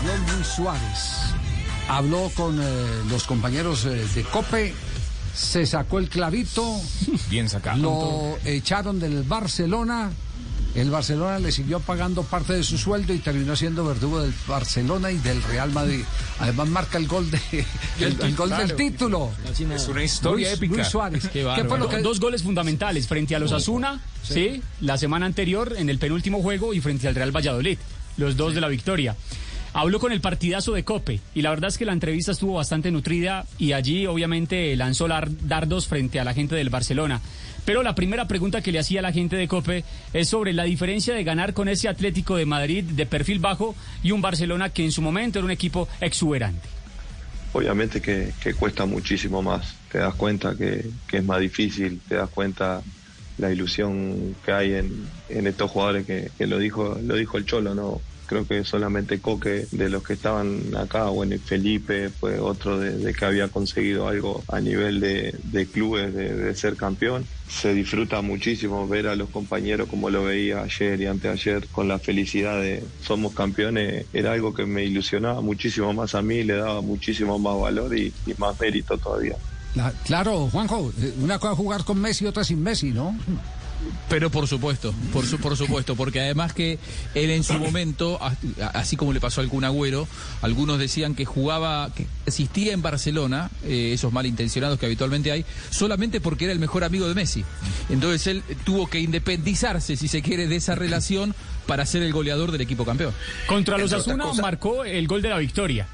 Habló Luis Suárez. Habló con eh, los compañeros eh, de COPE. Se sacó el clavito. Bien sacado. Lo echaron del Barcelona. El Barcelona le siguió pagando parte de su sueldo y terminó siendo verdugo del Barcelona y del Real Madrid. Además marca el gol de el, el gol del título. Es una historia Luis, épica. Luis Suárez. Qué ¿Qué fue lo que Dos goles fundamentales frente a los Asuna, sí. la semana anterior en el penúltimo juego y frente al Real Valladolid, los dos de la victoria. Habló con el partidazo de Cope y la verdad es que la entrevista estuvo bastante nutrida y allí obviamente lanzó dardos frente a la gente del Barcelona. Pero la primera pregunta que le hacía la gente de Cope es sobre la diferencia de ganar con ese Atlético de Madrid de perfil bajo y un Barcelona que en su momento era un equipo exuberante. Obviamente que, cuesta muchísimo más, te das cuenta que, es más difícil, te das cuenta la ilusión que hay en, en estos jugadores que, que, lo dijo lo dijo el Cholo, ¿no? Creo que solamente Coque de los que estaban acá, bueno, y Felipe fue otro de, que había conseguido algo a nivel de, clubes, de, ser campeón. Se disfruta muchísimo ver a los compañeros como lo veía ayer y anteayer con la felicidad de somos campeones, era algo que me ilusionaba muchísimo más a mí, le daba muchísimo más valor y, y más mérito todavía. Claro, Juanjo, una cosa jugar con Messi, otra sin Messi, ¿no? Pero por supuesto, por, su, por supuesto, porque además que él en su momento, así como le pasó al Kun Agüero, algunos decían que jugaba, que existía en Barcelona, eh, esos malintencionados que habitualmente hay, solamente porque era el mejor amigo de Messi. Entonces él tuvo que independizarse, si se quiere, de esa relación para ser el goleador del equipo campeón. Contra los Asuna marcó el gol de la victoria.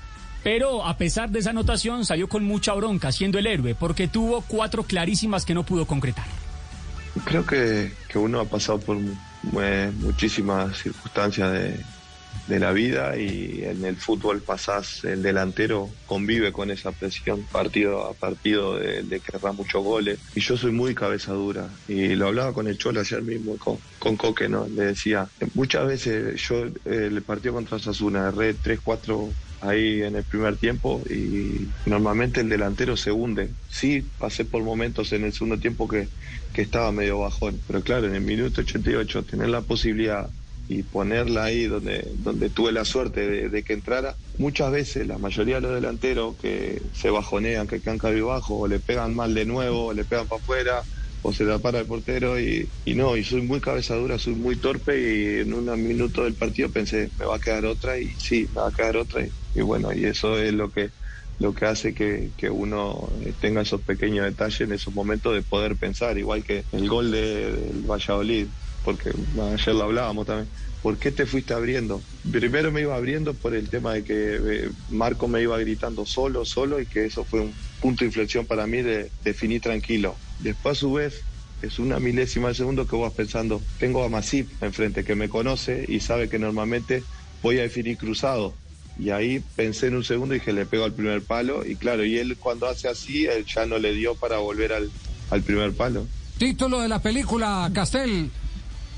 Pero a pesar de esa anotación salió con mucha bronca, siendo el héroe, porque tuvo cuatro clarísimas que no pudo concretar. Creo que, que uno ha pasado por eh, muchísimas circunstancias de, de, la vida y en el fútbol pasás, el delantero convive con esa presión partido a partido de, de muchos goles. Y yo soy muy cabeza dura y lo hablaba con el Cholo ayer mismo, con, con Coque, ¿no? Le decía, muchas veces yo eh, el partido contra Sasuna erré 3, 4 ahí en el primer tiempo y normalmente el delantero se hunde. Sí, pasé por momentos en el segundo tiempo que, que estaba medio bajón, pero claro, en el minuto 88 tener la posibilidad y ponerla ahí donde, donde tuve la suerte de, que entrara, muchas veces la mayoría de los delanteros que se bajonean, que quedan cabizbajo, o le pegan mal de nuevo, o le pegan para afuera, o se la para el portero y, y, no, y soy muy cabezadura, soy muy torpe y en un minuto del partido pensé, me va a quedar otra y sí, me va a quedar otra y, y bueno, y eso es lo que lo que hace que, que, uno tenga esos pequeños detalles en esos momentos de poder pensar, igual que el gol de, del Valladolid, porque ayer lo hablábamos también. ¿Por qué te fuiste abriendo? Primero me iba abriendo por el tema de que eh, Marco me iba gritando solo, solo, y que eso fue un punto de inflexión para mí de definir tranquilo. Después, a su vez, es una milésima de segundo que vas pensando, tengo a Masip enfrente que me conoce y sabe que normalmente voy a definir cruzado. Y ahí pensé en un segundo y dije, le pego al primer palo. Y claro, y él cuando hace así, él ya no le dio para volver al, al primer palo. Título de la película, Castel.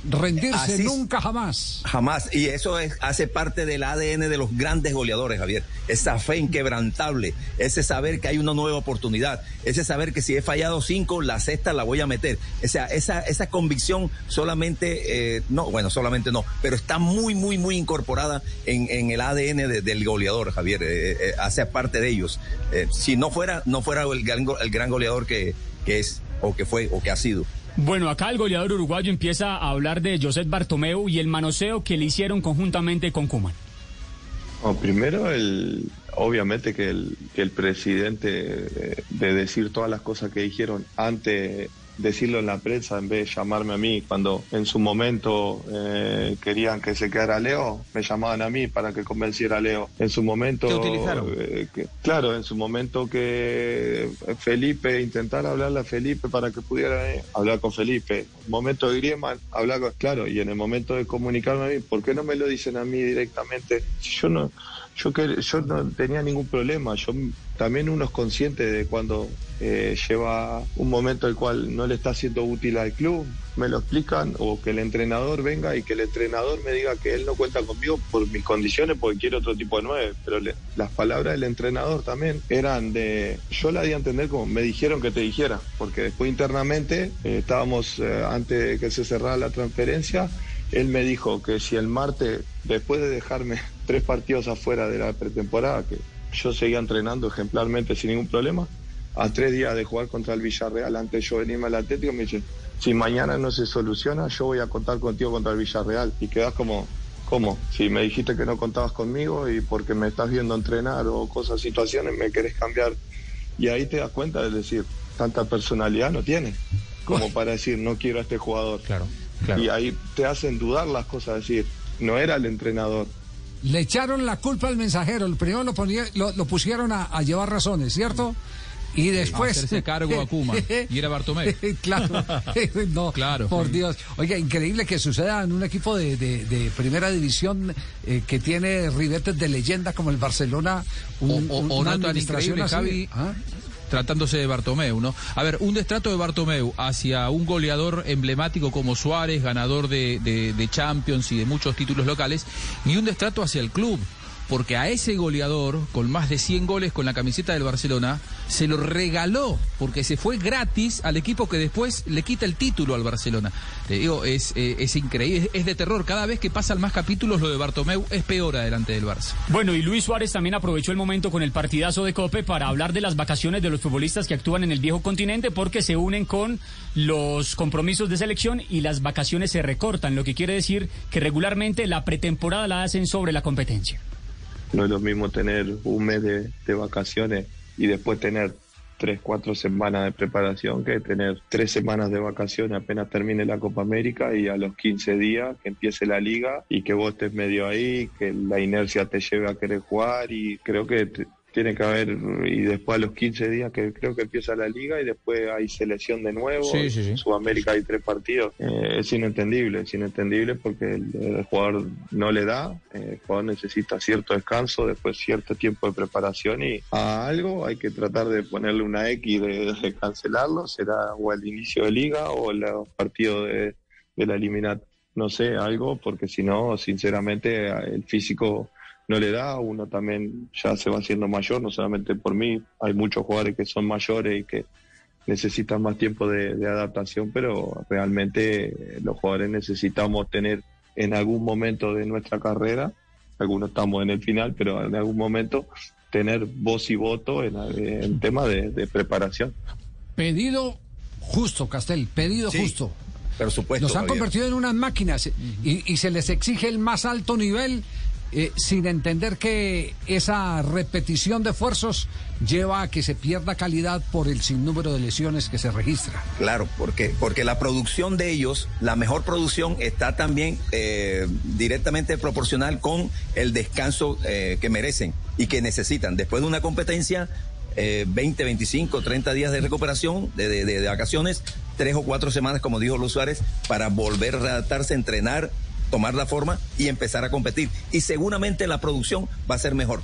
Rendirse Así, nunca jamás. Jamás. Y eso es, hace parte del ADN de los grandes goleadores, Javier. Esa fe inquebrantable, ese saber que hay una nueva oportunidad, ese saber que si he fallado cinco, la sexta la voy a meter. O sea, esa, esa convicción solamente, eh, no, bueno, solamente no, pero está muy, muy, muy incorporada en, en el ADN de, del goleador, Javier. Eh, eh, hace parte de ellos. si no fuera, no fuera el gran, el gran goleador que, que es, o que fue, o que ha sido. Bueno, acá el goleador uruguayo empieza a hablar de Josep Bartomeu y el manoseo que le hicieron conjuntamente con Kuman. Oh, primero, el, obviamente que el, presidente de, de, decir todas las cosas que dijeron antes decirlo en la prensa en vez de llamarme a mí. Cuando en su momento eh, querían que se quedara Leo, me llamaban a mí para que convenciera a Leo. En su momento... ¿Te utilizaron? eh, que- claro, en su momento que Felipe, intentar hablarle a Felipe para que pudiera eh, hablar con Felipe. En el momento de Griezmann, hablar con... Claro, y en el momento de comunicarme a mí, ¿por qué no me lo dicen a mí directamente? Yo no... Yo, que, yo no tenía ningún problema. Yo también uno es consciente de cuando eh, lleva un momento el cual no le está siendo útil al club, me lo explican, o que el entrenador venga y que el entrenador me diga que él no cuenta conmigo por mis condiciones porque quiere otro tipo de nueve. Pero le- las palabras del entrenador también eran de. Yo la di a entender como me dijeron que te dijera, porque después internamente eh, estábamos eh, antes de que se cerrara la transferencia. Él me dijo que si el martes, después de dejarme tres partidos afuera de la pretemporada, que yo seguía entrenando ejemplarmente sin ningún problema, a tres días de jugar contra el Villarreal, antes yo venirme al Atlético, me dice, si mañana no se soluciona, yo voy a contar contigo contra el Villarreal. Y quedas como, ¿cómo? Si me dijiste que no contabas conmigo y porque me estás viendo entrenar o cosas, situaciones, me querés cambiar. Y ahí te das cuenta de decir, tanta personalidad no tiene como para decir, no quiero a este jugador. Claro, claro. Y ahí te hacen dudar las cosas, decir, no era el entrenador. Le echaron la culpa al mensajero. El primero lo, ponía, lo, lo pusieron a, a llevar razones, ¿cierto? Y después. hacerse cargo a Koeman. Y era Bartomeu. claro. no, Claro. Por Dios. Oiga, increíble que suceda en un equipo de, de- de primera división eh, que tiene ribetes de leyenda como el Barcelona. un- o, o- un- o una no tan administración increíble, así. Javi, ¿Ah? Tratándose de Bartomeu, ¿no? A ver, un destrato de Bartomeu hacia un goleador emblemático como Suárez, ganador de, Champions y de muchos títulos locales, ni un destrato hacia el club. Porque a ese goleador, con más de 100 goles con la camiseta del Barcelona, se lo regaló, porque se fue gratis al equipo que después le quita el título al Barcelona. Te digo, es, eh, es increíble, es, de terror. Cada vez que pasan más capítulos, lo de Bartomeu es peor adelante del Barça. Bueno, y Luis Suárez también aprovechó el momento con el partidazo de Cope para hablar de las vacaciones de los futbolistas que actúan en el viejo continente porque se unen con los compromisos de selección y las vacaciones se recortan, lo que quiere decir que regularmente la pretemporada la hacen sobre la competencia. No es lo mismo tener un mes de, vacaciones y después tener tres, cuatro semanas de preparación que tener tres semanas de vacaciones apenas termine la Copa América y a los 15 días que empiece la liga y que vos estés medio ahí, que la inercia te lleve a querer jugar y creo que tiene que haber, y después a los 15 días que creo que empieza la liga y después hay selección de nuevo, Sí, sí, sí. en Sudamérica hay tres partidos, Eh, es inentendible, es inentendible porque el, el jugador no le da, eh, el jugador necesita cierto descanso, después cierto tiempo de preparación y a algo hay que tratar de ponerle una X de, de cancelarlo, será o el inicio de liga o los partidos de, de la eliminatoria, no sé, algo, porque si no, sinceramente, el físico no le da, uno también ya se va haciendo mayor, no solamente por mí, hay muchos jugadores que son mayores y que necesitan más tiempo de, de adaptación, pero realmente eh, los jugadores necesitamos tener en algún momento de nuestra carrera, algunos estamos en el final, pero en algún momento tener voz y voto en, en tema de, de preparación. Pedido justo, Castel, pedido Sí, justo. Por supuesto. Nos han Javier. convertido en unas máquinas y, y se les exige el más alto nivel eh, sin entender que esa repetición de esfuerzos lleva a que se pierda calidad por el sinnúmero de lesiones que se registra. Claro, porque, porque la producción de ellos, la mejor producción está también eh, directamente proporcional con el descanso eh, que merecen y que necesitan. Después de una competencia, eh, 20, 25, 30 días de recuperación, de- de- de vacaciones, tres o cuatro semanas, como dijo Luis Suárez, para volver a adaptarse, entrenar, tomar la forma y empezar a competir. Y seguramente la producción va a ser mejor.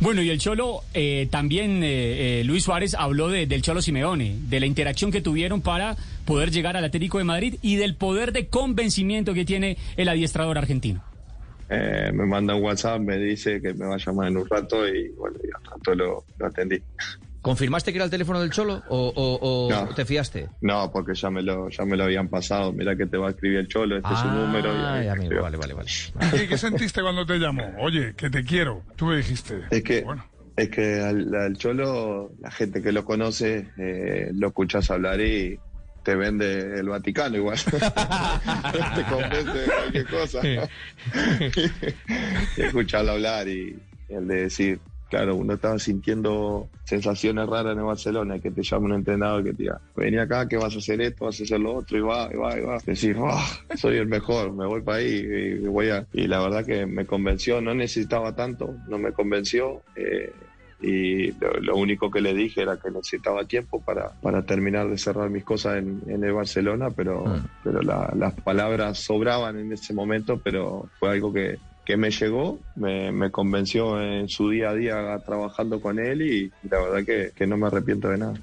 Bueno, y el Cholo, eh, también eh, eh, Luis Suárez habló de- del Cholo Simeone, de la interacción que tuvieron para poder llegar al Atlético de Madrid y del poder de convencimiento que tiene el adiestrador argentino. Eh, me manda un WhatsApp, me dice que me va a llamar en un rato y bueno, y al rato lo, lo atendí. ¿Confirmaste que era el teléfono del Cholo o, o- o No. te fiaste? No, porque ya me lo, ya me lo habían pasado. Mira que te va a escribir el cholo, este es su número. Y ahí ya, me amigo, vale, vale, vale. ¿Y qué sentiste cuando te llamó? Oye, que te quiero. Tú me dijiste. Es que, Bueno, es que al, al cholo, la gente que lo conoce, eh, lo escuchas hablar y te vende el Vaticano igual. te convence de cualquier cosa. y escucharlo hablar y el de decir, claro, uno estaba sintiendo sensaciones raras en el Barcelona, que te llama un entrenador que te diga, vení acá, que vas a hacer esto, vas a hacer lo otro, y va, y va, y va. Decís, "Ah, soy el mejor, me voy para ahí, y, voy a... Y la verdad que me convenció, no necesitaba tanto, no me convenció. eh, y lo, lo único que le dije era que necesitaba tiempo para, para terminar de cerrar mis cosas en, en el Barcelona, pero, pero la- las palabras sobraban en ese momento, pero fue algo que, que me llegó, me, convenció en su día a día trabajando con él y la verdad que, que no me arrepiento de nada.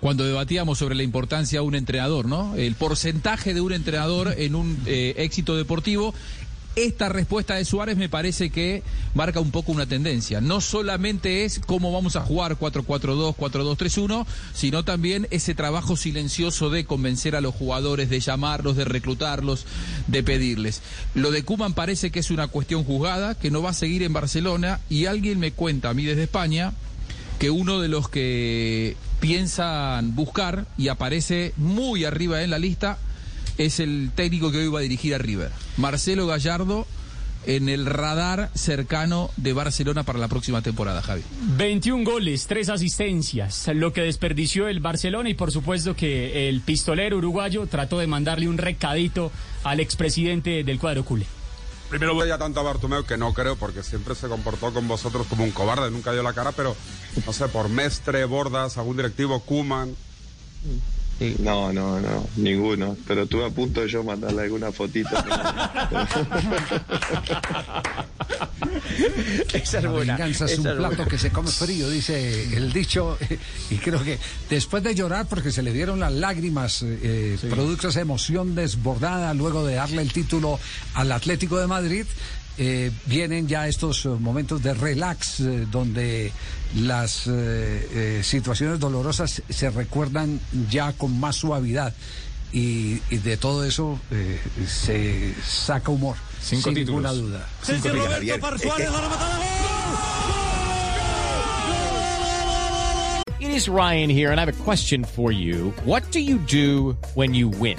Cuando debatíamos sobre la importancia de un entrenador, ¿no? El porcentaje de un entrenador en un eh, éxito deportivo. Esta respuesta de Suárez me parece que marca un poco una tendencia. No solamente es cómo vamos a jugar 4-4-2, 4-2-3-1, sino también ese trabajo silencioso de convencer a los jugadores, de llamarlos, de reclutarlos, de pedirles. Lo de Kuman parece que es una cuestión juzgada, que no va a seguir en Barcelona y alguien me cuenta a mí desde España que uno de los que piensan buscar y aparece muy arriba en la lista es el técnico que hoy va a dirigir a River, Marcelo Gallardo, en el radar cercano de Barcelona para la próxima temporada, Javi. 21 goles, 3 asistencias, lo que desperdició el Barcelona y por supuesto que el pistolero uruguayo trató de mandarle un recadito al expresidente del cuadro culé. Primero voy a tanto a Bartomeu que no creo porque siempre se comportó con vosotros como un cobarde, nunca dio la cara, pero no sé, por Mestre, Bordas, algún directivo, Kuman. No, no, no, ninguno. Pero estuve a punto de yo mandarle alguna fotito. Esa es La buena. venganza es esa un es plato buena. que se come frío, dice el dicho. Y creo que después de llorar, porque se le dieron las lágrimas, eh, producto de esa emoción desbordada, luego de darle el título al Atlético de Madrid, eh, vienen ya estos eh, momentos de relax, eh, donde las eh, eh, situaciones dolorosas se recuerdan ya con más suavidad. Y, y de todo eso eh, se saca humor, Cinco sin títulos. ninguna duda. Javier, es que- It is Ryan here, and I have a question for you. What do you do when you win?